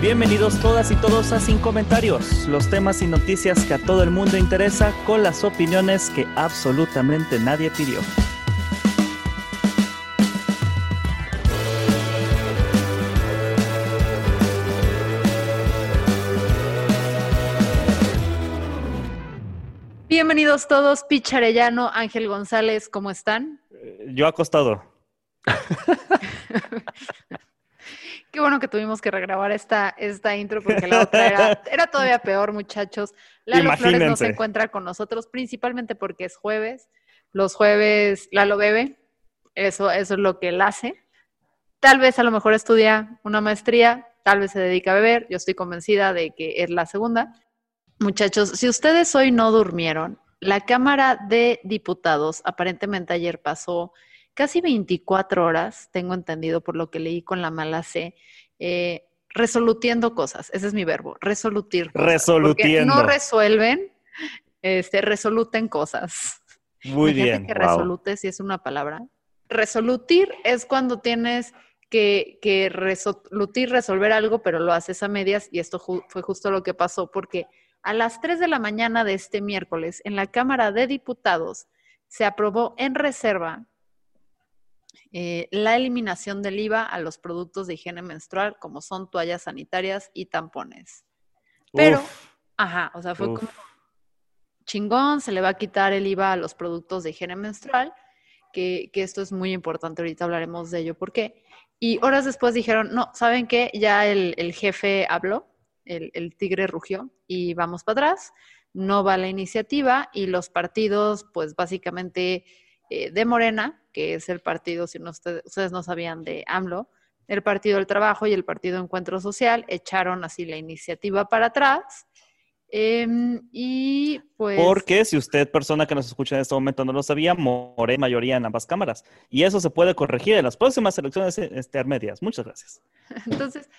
Bienvenidos todas y todos a Sin Comentarios, los temas y noticias que a todo el mundo interesa con las opiniones que absolutamente nadie pidió. Bienvenidos todos, Picharellano, Ángel González, ¿cómo están? Yo acostado. Qué bueno que tuvimos que regrabar esta, esta intro porque la otra era, era todavía peor, muchachos. Lalo Flores no se encuentra con nosotros, principalmente porque es jueves. Los jueves Lalo bebe, eso, eso es lo que él hace. Tal vez a lo mejor estudia una maestría, tal vez se dedica a beber. Yo estoy convencida de que es la segunda. Muchachos, si ustedes hoy no durmieron, la Cámara de Diputados aparentemente ayer pasó casi 24 horas, tengo entendido por lo que leí con la mala C, eh, resolutiendo cosas. Ese es mi verbo, resolutir. Resolutiendo. No resuelven, este, resoluten cosas. Muy bien. que resolute, si es una palabra. Resolutir es cuando tienes que, que resolutir, resolver algo, pero lo haces a medias y esto fue justo lo que pasó porque a las 3 de la mañana de este miércoles en la Cámara de Diputados se aprobó en reserva eh, la eliminación del IVA a los productos de higiene menstrual, como son toallas sanitarias y tampones. Pero, ajá, o sea, fue como chingón, se le va a quitar el IVA a los productos de higiene menstrual, que, esto es muy importante, ahorita hablaremos de ello, ¿por qué? Y horas después dijeron, no, ¿saben qué? Ya el, el jefe habló, el, el, tigre rugió y vamos para atrás, no va la iniciativa y los partidos, pues básicamente eh, de Morena, que es el partido, si no ustedes, no sabían, de AMLO, el Partido del Trabajo y el Partido Encuentro Social echaron así la iniciativa para atrás. Em, y pues. Porque si usted, persona que nos escucha en este momento, no lo sabía, moré mayoría en ambas cámaras. Y eso se puede corregir en las próximas elecciones intermedias. Muchas gracias. Entonces,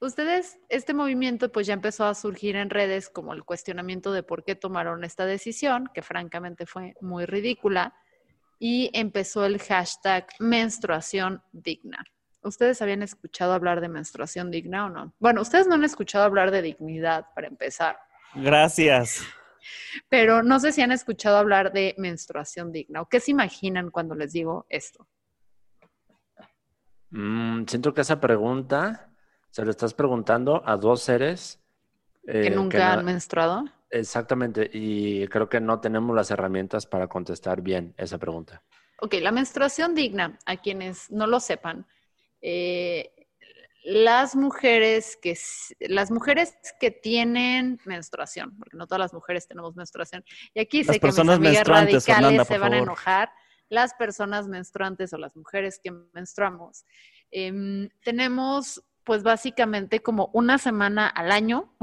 ustedes, este movimiento, pues ya empezó a surgir en redes como el cuestionamiento de por qué tomaron esta decisión, que francamente fue muy ridícula y empezó el hashtag menstruación digna. ¿Ustedes habían escuchado hablar de menstruación digna o no? Bueno, ustedes no han escuchado hablar de dignidad para empezar. Gracias. Pero no sé si han escuchado hablar de menstruación digna o qué se imaginan cuando les digo esto. Mm, siento que esa pregunta se lo estás preguntando a dos seres que eh, nunca han menstruado. Exactamente, y creo que no tenemos las herramientas para contestar bien esa pregunta. Ok, la menstruación digna, a quienes no lo sepan, eh, las mujeres que las mujeres que tienen menstruación, porque no todas las mujeres tenemos menstruación, y aquí sé que mis amigas radicales se van a enojar, las personas menstruantes o las mujeres que menstruamos, em, tenemos pues básicamente como una semana al año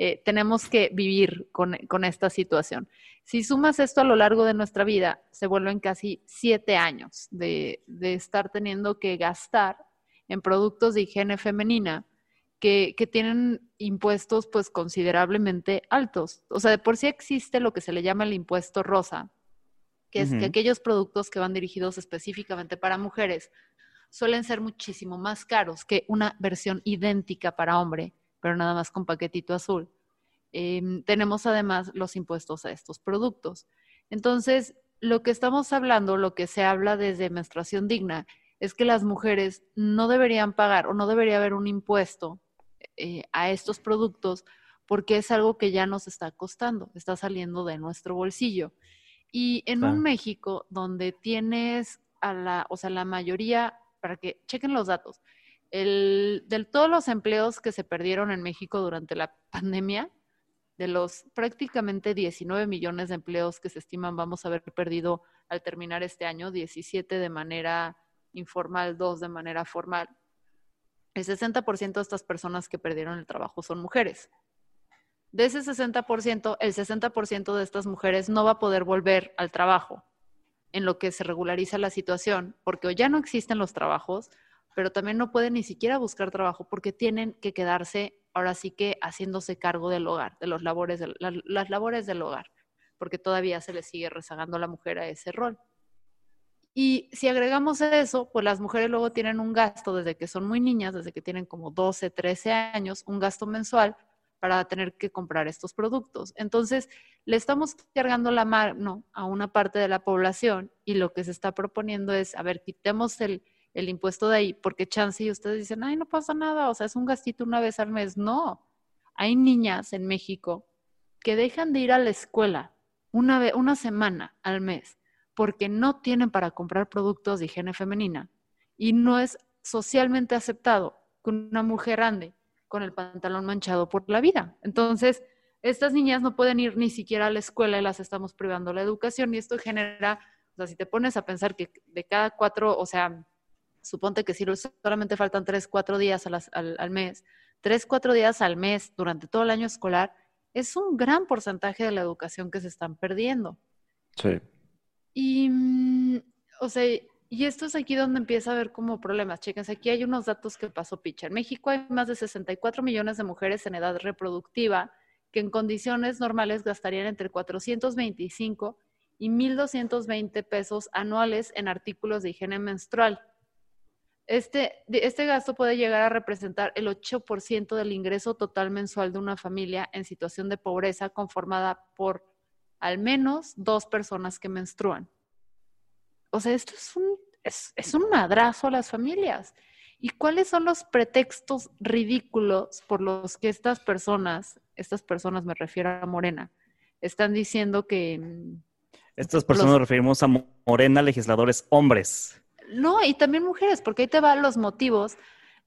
eh, tenemos que vivir con, esta situación. Si sumas esto a lo largo de nuestra vida, se vuelven casi siete años de, estar teniendo que gastar en productos de higiene femenina que, tienen impuestos pues considerablemente altos. O sea, de por sí existe lo que se le llama el impuesto rosa, que es que aquellos productos que van dirigidos específicamente para mujeres suelen ser muchísimo más caros que una versión idéntica para hombre pero nada más con paquetito azul. Em, tenemos además los impuestos a estos productos. Entonces, lo que estamos hablando, lo que se habla desde menstruación digna, es que las mujeres no deberían pagar o no debería haber un impuesto eh, a estos productos porque es algo que ya nos está costando, está saliendo de nuestro bolsillo. Y en un México donde tienes a la, o sea, la mayoría, para que chequen los datos, el, de todos los empleos que se perdieron en México durante la pandemia, de los prácticamente 19 millones de empleos que se estiman vamos a haber perdido al terminar este año, 17 de manera informal, 2 de manera formal, el 60% de estas personas que perdieron el trabajo son mujeres. De ese 60%, el 60% de estas mujeres no va a poder volver al trabajo en lo que se regulariza la situación, porque ya no existen los trabajos, pero también no pueden ni siquiera buscar trabajo porque tienen que quedarse ahora sí que haciéndose cargo del hogar, de los labores las labores del hogar, porque todavía se le sigue rezagando a la mujer a ese rol. Y si agregamos eso, pues las mujeres luego tienen un gasto desde que son muy niñas, desde que tienen como 12, 13 años, un gasto mensual para tener que comprar estos productos. Entonces, le estamos cargando la mano a una parte de la población y lo que se está proponiendo es, a ver, quitemos el, el impuesto de ahí, porque chance y ustedes dicen, ay, no pasa nada, o sea, es un gastito una vez al mes. No, hay niñas en México que dejan de ir a la escuela una, vez, una semana al mes porque no tienen para comprar productos de higiene femenina y no es socialmente aceptado que una mujer ande con el pantalón manchado por la vida. Entonces, estas niñas no pueden ir ni siquiera a la escuela y las estamos privando la educación y esto genera, o sea, si te pones a pensar que de cada cuatro, o sea, suponte que si solamente faltan tres, cuatro días al, mes, tres, cuatro días al mes durante todo el año escolar, es un gran porcentaje de la educación que se están perdiendo. Sí. Y, mm, o sea, y esto es aquí donde empieza a haber como problemas. Chéquense, aquí hay unos datos que pasó Picha. En México hay más de 64 millones de mujeres en edad reproductiva que en condiciones normales gastarían entre 425 y 1.220 pesos anuales en artículos de higiene menstrual. Este, este gasto puede llegar a representar el 8% del ingreso total mensual de una familia en situación de pobreza conformada por al menos dos personas que menstruan. O sea, esto es un, es, es un madrazo a las familias. ¿Y cuáles son los pretextos ridículos por los que estas personas, estas personas me refiero a Morena, están diciendo que... Mm, estas personas nos referimos a Morena, legisladores hombres. No, y también mujeres, porque ahí te van los motivos.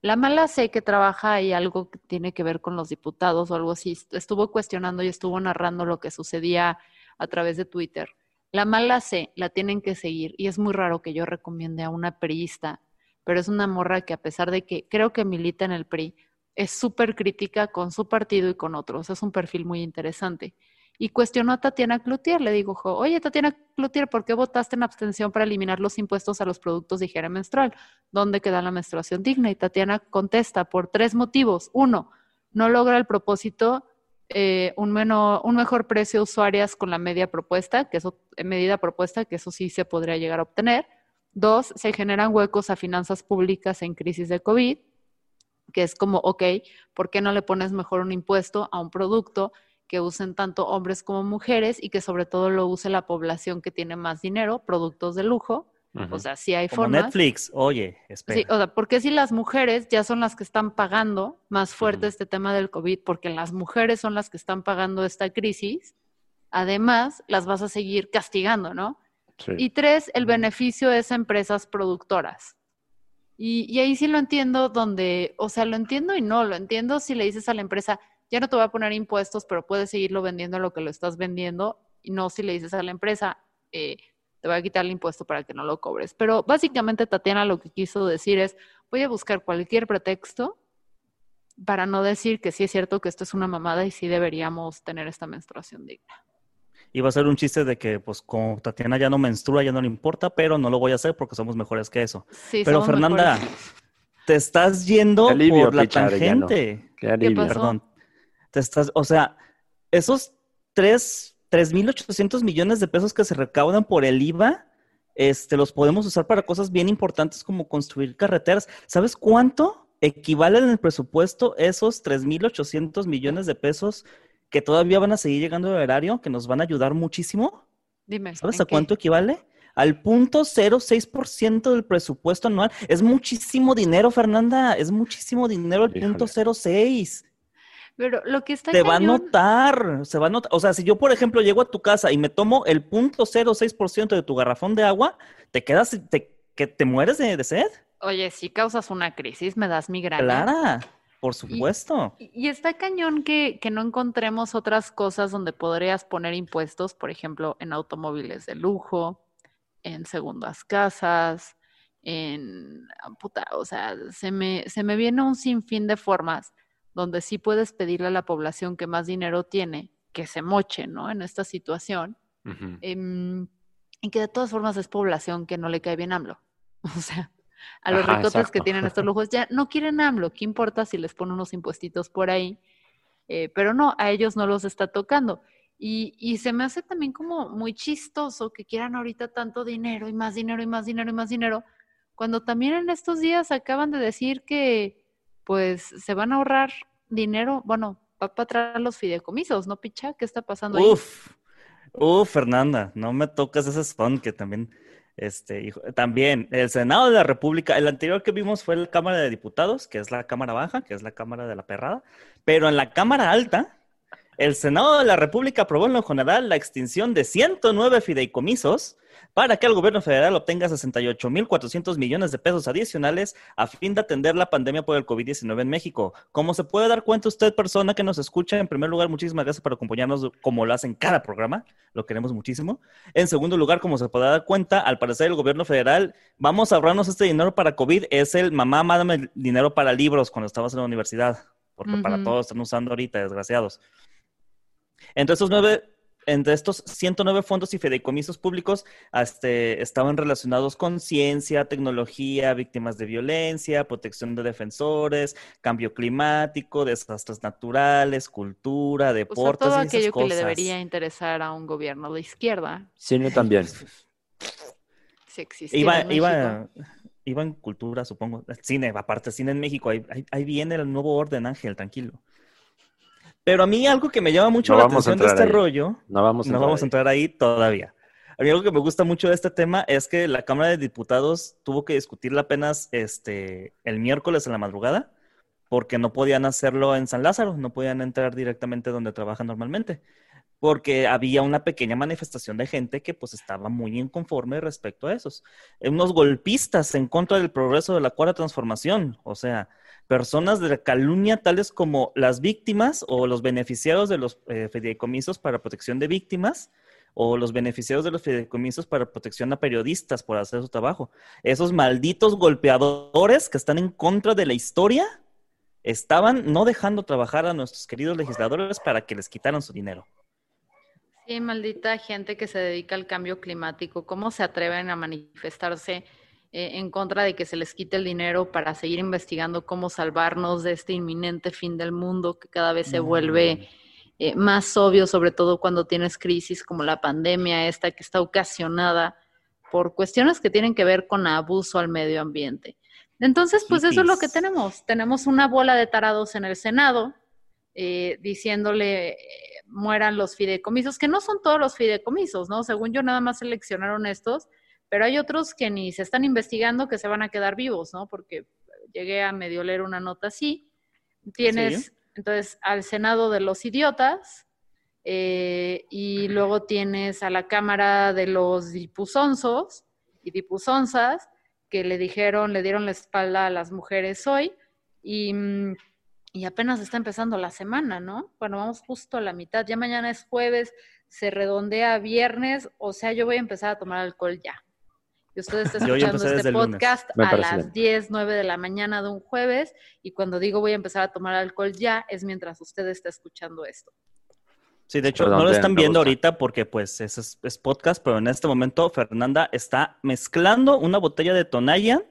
La mala sé que trabaja ahí algo que tiene que ver con los diputados o algo así. Estuvo cuestionando y estuvo narrando lo que sucedía a través de Twitter. La mala sé, la tienen que seguir y es muy raro que yo recomiende a una periodista, pero es una morra que a pesar de que creo que milita en el PRI, es súper crítica con su partido y con otros. Es un perfil muy interesante y cuestionó a Tatiana Cloutier. Le dijo, oye, Tatiana Cloutier, ¿por qué votaste en abstención para eliminar los impuestos a los productos de higiene menstrual? ¿Dónde queda la menstruación digna? Y Tatiana contesta por tres motivos. Uno, no logra el propósito eh, un, un mejor precio a usuarias con la media propuesta, que eso, eh, medida propuesta, que eso sí se podría llegar a obtener. Dos, se generan huecos a finanzas públicas en crisis de COVID, que es como, ok, ¿por qué no le pones mejor un impuesto a un producto que usen tanto hombres como mujeres y que sobre todo lo use la población que tiene más dinero, productos de lujo. O sea, si hay como Netflix, oye, espera. Sí, o sea, porque si las mujeres ya son las que están pagando más fuerte este tema del COVID, porque las mujeres son las que están pagando esta crisis, además las vas a seguir castigando, ¿no? Y tres, el beneficio es a empresas productoras. Y, y, ahí sí lo entiendo donde, o sea, lo entiendo y no, lo entiendo si le dices a la empresa, ya no te voy a poner impuestos, pero puedes seguirlo vendiendo lo que lo estás vendiendo y no si le dices a la empresa, eh, te voy a quitar el impuesto para que no lo cobres. Pero básicamente Tatiana lo que quiso decir es, voy a buscar cualquier pretexto para no decir que sí es cierto que esto es una mamada y sí deberíamos tener esta menstruación digna. Y va a ser un chiste de que, pues, como Tatiana ya no menstrua, ya no le importa, pero no lo voy a hacer porque somos mejores que eso. Sí, pero Fernanda, te estás yendo por la tangente. Qué alivio. Perdón estás, o sea, esos 3, 3.800 millones de pesos que se recaudan por el IVA, este, los podemos usar para cosas bien importantes como construir carreteras. ¿Sabes cuánto equivalen en el presupuesto esos 3.800 millones de pesos que todavía van a seguir llegando al erario, que nos van a ayudar muchísimo? Dime. ¿Sabes a cuánto equivale? Al punto 0,6% del presupuesto anual. Es muchísimo dinero, Fernanda. Es muchísimo dinero el punto 0,6. Pero lo que está Te va a notar, se va a notar. O sea, si yo, por ejemplo, llego a tu casa y me tomo el punto ciento de tu garrafón de agua, te quedas, te, que te mueres de, sed. Oye, si causas una crisis, me das migraña. Clara. Por supuesto. Y, y está cañón que, que no encontremos otras cosas donde podrías poner impuestos, por ejemplo, en automóviles de lujo, en segundas casas, en puta, o sea, se me, se me viene un sinfín de formas donde sí puedes pedirle a la población que más dinero tiene que se moche, ¿no? En esta situación. Em, y que de todas formas es población que no le cae bien AMLO. O sea, a los Ajá, ricotes que tienen estos lujos ya no quieren AMLO. ¿Qué importa si les pone unos impuestitos por ahí? Eh, pero no, a ellos no los está tocando. Y, y se me hace también como muy chistoso que quieran ahorita tanto dinero y más dinero y más dinero y más dinero, cuando también en estos días acaban de decir que pues se van a ahorrar dinero, bueno, va para atrás los fideicomisos, ¿no, Picha? ¿Qué está pasando ahí? Uf, uf, Fernanda, no me tocas ese son que también, este, hijo, también el Senado de la República, el anterior que vimos fue la Cámara de Diputados, que es la Cámara Baja, que es la Cámara de la Perrada, pero en la Cámara Alta, el Senado de la República aprobó en lo general la extinción de 109 fideicomisos para que el gobierno federal obtenga 68.400 millones de pesos adicionales a fin de atender la pandemia por el COVID-19 en México. Como se puede dar cuenta usted, persona que nos escucha, en primer lugar, muchísimas gracias por acompañarnos como lo hacen cada programa, lo queremos muchísimo. En segundo lugar, como se puede dar cuenta, al parecer el gobierno federal, vamos a ahorrarnos este dinero para COVID, es el mamá, mándame el dinero para libros cuando estabas en la universidad, porque para todos están usando ahorita, desgraciados. Entre estos nueve, entre estos 109 fondos y fideicomisos públicos este, estaban relacionados con ciencia, tecnología, víctimas de violencia, protección de defensores, cambio climático, desastres naturales, cultura, O sea, deportes todo y esas aquello que le cosas. debería interesar a un gobierno de izquierda, Cine también. si existiera Iba, en iba, iba en cultura, supongo. Cine, aparte, cine en México. Ahí, ahí- ahí viene el nuevo orden, Ángel, tranquilo. Pero a mí algo que me llama mucho No la atención de este ahí. rollo No vamos a no entrar vamos a ahí. entrar ahí todavía. A mí algo que me gusta mucho de este tema es que la Cámara de Diputados tuvo que discutirla apenas este, el miércoles en la madrugada, porque no podían hacerlo en San Lázaro, no podían entrar directamente donde trabajan normalmente, porque había una pequeña manifestación de gente que pues estaba muy inconforme respecto a esos. Unos golpistas en contra del progreso de la cuarta transformación, o sea, personas de la calumnia tales como las víctimas o los beneficiarios de los eh, para protección de víctimas o los beneficiarios de los fideicomisos para protección a periodistas por hacer su trabajo. Esos malditos golpeadores que están en contra de la historia estaban no dejando trabajar a nuestros queridos legisladores para que les quitaran su dinero. Sí, maldita gente que se dedica al cambio climático. ¿Cómo se atreven a manifestarse eh, en contra de que se les quite el dinero para seguir investigando cómo salvarnos de este inminente fin del mundo que cada vez se vuelve eh, más obvio, sobre todo cuando tienes crisis como la pandemia esta que está ocasionada por cuestiones que tienen que ver con abuso al medio ambiente? Entonces, pues eso es lo que tenemos. Tenemos una bola de tarados en el Senado eh, diciéndole mueran los fideicomisos, que no son todos los fideicomisos, ¿no? Según yo, nada más seleccionaron estos, pero hay otros que ni se están investigando que se van a quedar vivos, ¿no? Porque llegué a medio leer una nota así. Tienes, Sí. entonces, al Senado de los idiotas, eh, y luego tienes a la Cámara de los dipusonzos y dipusonzas, que le dijeron, le dieron la espalda a las mujeres hoy, y, mm, y apenas está empezando la semana, ¿no? Bueno, vamos justo a la mitad, ya mañana es jueves, se redondea viernes, o sea, yo voy a empezar a tomar alcohol ya. Y usted está escuchando este podcast a las bien. 10, 9 de la mañana de un jueves, y cuando digo voy a empezar a tomar alcohol ya, es mientras usted está escuchando esto. Sí, de hecho, Perdón, no lo están viendo ahorita porque pues es, es- es podcast, pero en este momento Fernanda está mezclando una botella de Tonayan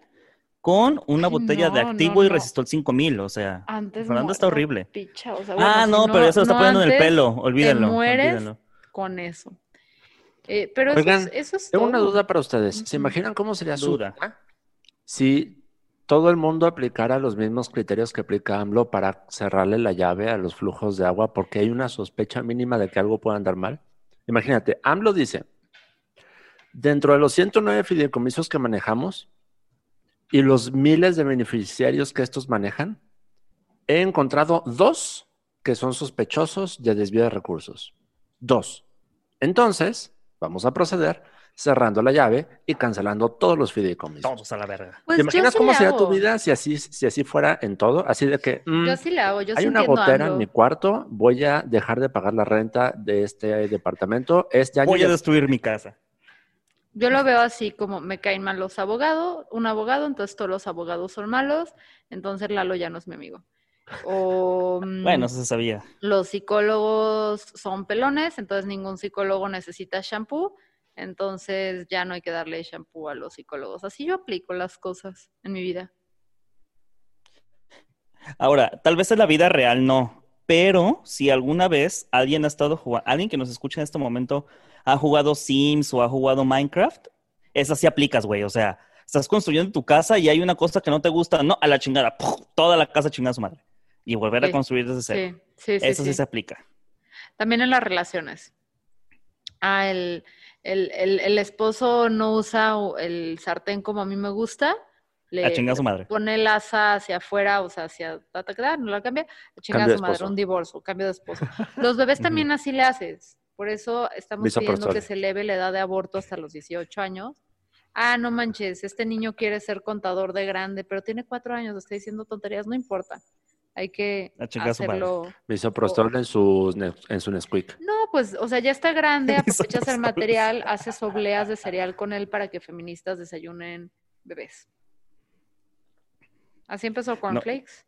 con una Ay, botella de activo no, y no. resistol 5000, o sea, Antes Fernanda está horrible. picha, o sea, ah, no, pero eso lo está poniendo en el pelo, olvídenlo, mueres. olvídenlo. Con eso. Eh, pero Oigan, eso es, eso es Tengo una duda para ustedes. ¿Se imaginan cómo sería su Duda. si todo el mundo aplicara los mismos criterios que aplica AMLO para cerrarle la llave a los flujos de agua porque hay una sospecha mínima de que algo pueda andar mal? Imagínate, AMLO dice, dentro de los 109 fideicomisos que manejamos y los miles de beneficiarios que estos manejan, he encontrado dos que son sospechosos de desvío de recursos. Dos. Entonces, vamos a proceder. cerrando la llave y cancelando todos los fideicomisos. Todos a la verga. Pues ¿Te imaginas sí cómo sería tu vida si así, si así fuera en todo? Así de que mm, Yo sí le hago, yo sí hay una entiendo a gotera en mi cuarto, voy a dejar de pagar la renta de este departamento. Este año Voy a destruir mi casa. Yo lo veo así como me caen mal los abogados, un abogado, entonces todos los abogados son malos, entonces Lalo ya no es mi amigo. O mm, Bueno, eso se sabía. los psicólogos son pelones, entonces ningún psicólogo necesita shampoo, entonces ya no hay que darle shampoo a los psicólogos. Así yo aplico las cosas en mi vida. Ahora, tal vez en la vida real no, pero si alguna vez alguien ha estado jugando, alguien que nos escucha en este momento ha jugado Sims o ha jugado Minecraft, esa sí aplicas, güey. O sea, estás construyendo tu casa y hay una cosa que no te gusta, no, a la chingada, ¡puf! toda la casa chingada a su madre. Y volver a construir desde cero. Sí, sí, sí. Eso sí sí. se aplica. También en las relaciones. Ah, el, el, el, el esposo no usa el sartén como a mí me gusta. Le A chingar a su madre. pone el asa hacia afuera, o sea, hacia ta, ta, ta, no la cambia, a chingar Cambio a de su madre, esposo. un divorcio, cambio de esposo. Los bebés también así le haces. Por eso estamos pidiendo Misoprostol. que se eleve la edad de aborto hasta los 18 años. Ah, no manches, este niño quiere ser contador de grande, pero tiene cuatro años, está diciendo tonterías, no importa. Hay que A hacerlo. Misoprostol en su, ne- en su Nesquik. No, pues, o sea, ya está grande, aprovechas el material, haces obleas de cereal con él para que feministas desayunen bebés. Así empezó Cornflakes.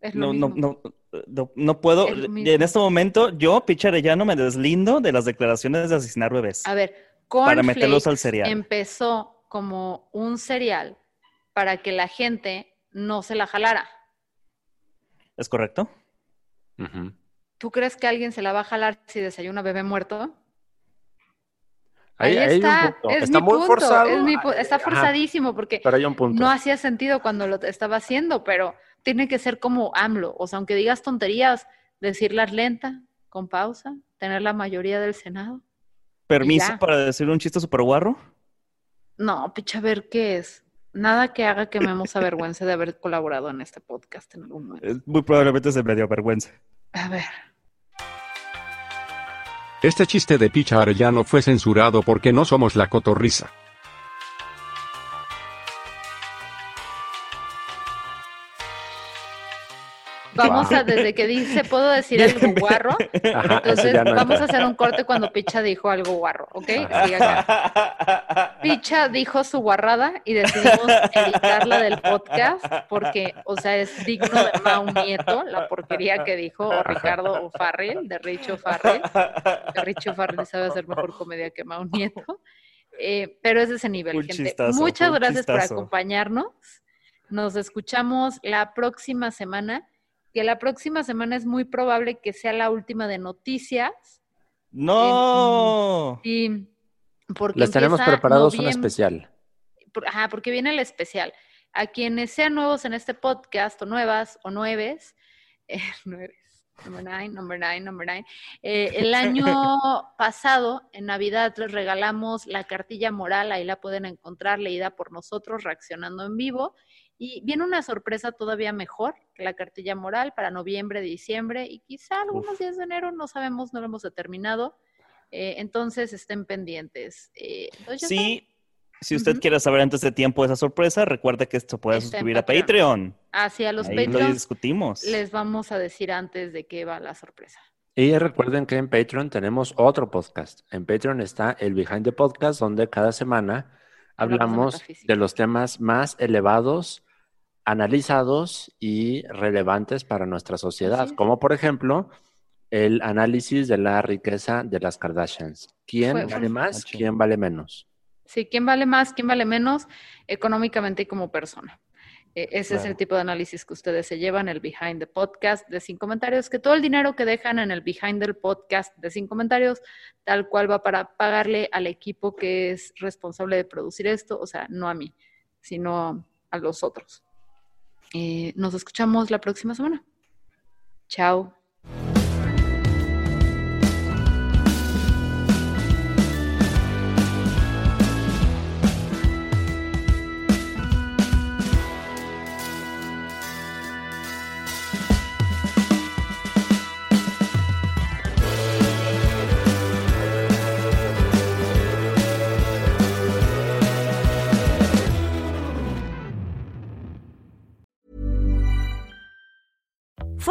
Es lo No, no, mismo. no, no, no puedo. En este momento, yo, Picha Arellano, me deslindo de las declaraciones de asesinar bebés. A ver, Para meterlos al Cornflakes cereal. empezó como un cereal para que la gente no se la jalara. ¿Es correcto? ¿Tú crees que alguien se la va a jalar si desayuna bebé muerto? Ahí- Ahí, ahí hay un está, punto. es Está mi muy punto, forzado. es mi pu- está Ajá, forzadísimo porque Pero hay un punto. no hacía sentido cuando lo estaba haciendo, pero tiene que ser como AMLO. O sea, aunque digas tonterías, decirlas lenta, con pausa, tener la mayoría del Senado. ¿Permiso para decir un chiste super guarro? No, picha, a ver qué es. Nada que haga que Memo se avergüence de haber colaborado en este podcast en algún momento. Muy probablemente se me dio vergüenza. A ver. Este chiste de Picha Arellano fue censurado porque no somos la cotorriza. Vamos a, desde que dice, ¿puedo decir algo guarro? Ajá, Entonces, no vamos a hacer un corte cuando Picha dijo algo guarro, ¿ok? Acá. Picha dijo su guarrada y decidimos editarla del podcast porque, o sea, es digno de Mau Nieto, la porquería que dijo, o Ricardo O'Farrell, de Richo O'Farrell. que Richo O'Farrell sabe hacer mejor comedia que Mau Nieto. Eh, pero es de ese nivel, Un gente. chistazo, Muchas gracias por acompañarnos. Nos escuchamos la próxima semana, que la próxima semana es muy probable que sea la última de noticias. ¡No! Y porque Les tenemos preparados un especial. Ajá, porque viene el especial. A quienes sean nuevos en este podcast, o nuevas, o nueves, eh, nueves, number nine, number nine, number nine. eh, el año pasado, en Navidad, les regalamos la cartilla moral, ahí la pueden encontrar, leída por nosotros, reaccionando en vivo. Y viene una sorpresa todavía mejor que la cartilla moral para noviembre, diciembre y quizá algunos Uf. días de enero, no sabemos, no lo hemos determinado. Eh, entonces estén pendientes. Eh, entonces saben. Sí, si usted quiere saber antes de tiempo esa sorpresa, recuerde que esto puede Está suscribir a Patreon. Patreon. Así a los Ahí lo Patreons discutimos. les vamos a decir antes de qué va la sorpresa. Y recuerden que en Patreon tenemos otro podcast. En Patreon está el Behind the Podcast, donde cada semana Hablamos de los temas más elevados, analizados y relevantes para nuestra sociedad, como por ejemplo el análisis de la riqueza de las Kardashians. ¿Quién Fue- vale más? ¿Quién vale menos? Sí, ¿quién vale más? ¿Quién vale menos? Económicamente y como persona. Eh, ese es el tipo de análisis que ustedes se llevan, el behind the podcast de sin comentarios, que todo el dinero que dejan en el behind del podcast de sin comentarios, tal cual va para pagarle al equipo que es responsable de producir esto, o sea, no a mí, sino a los otros. Eh, nos escuchamos la próxima semana. Chao.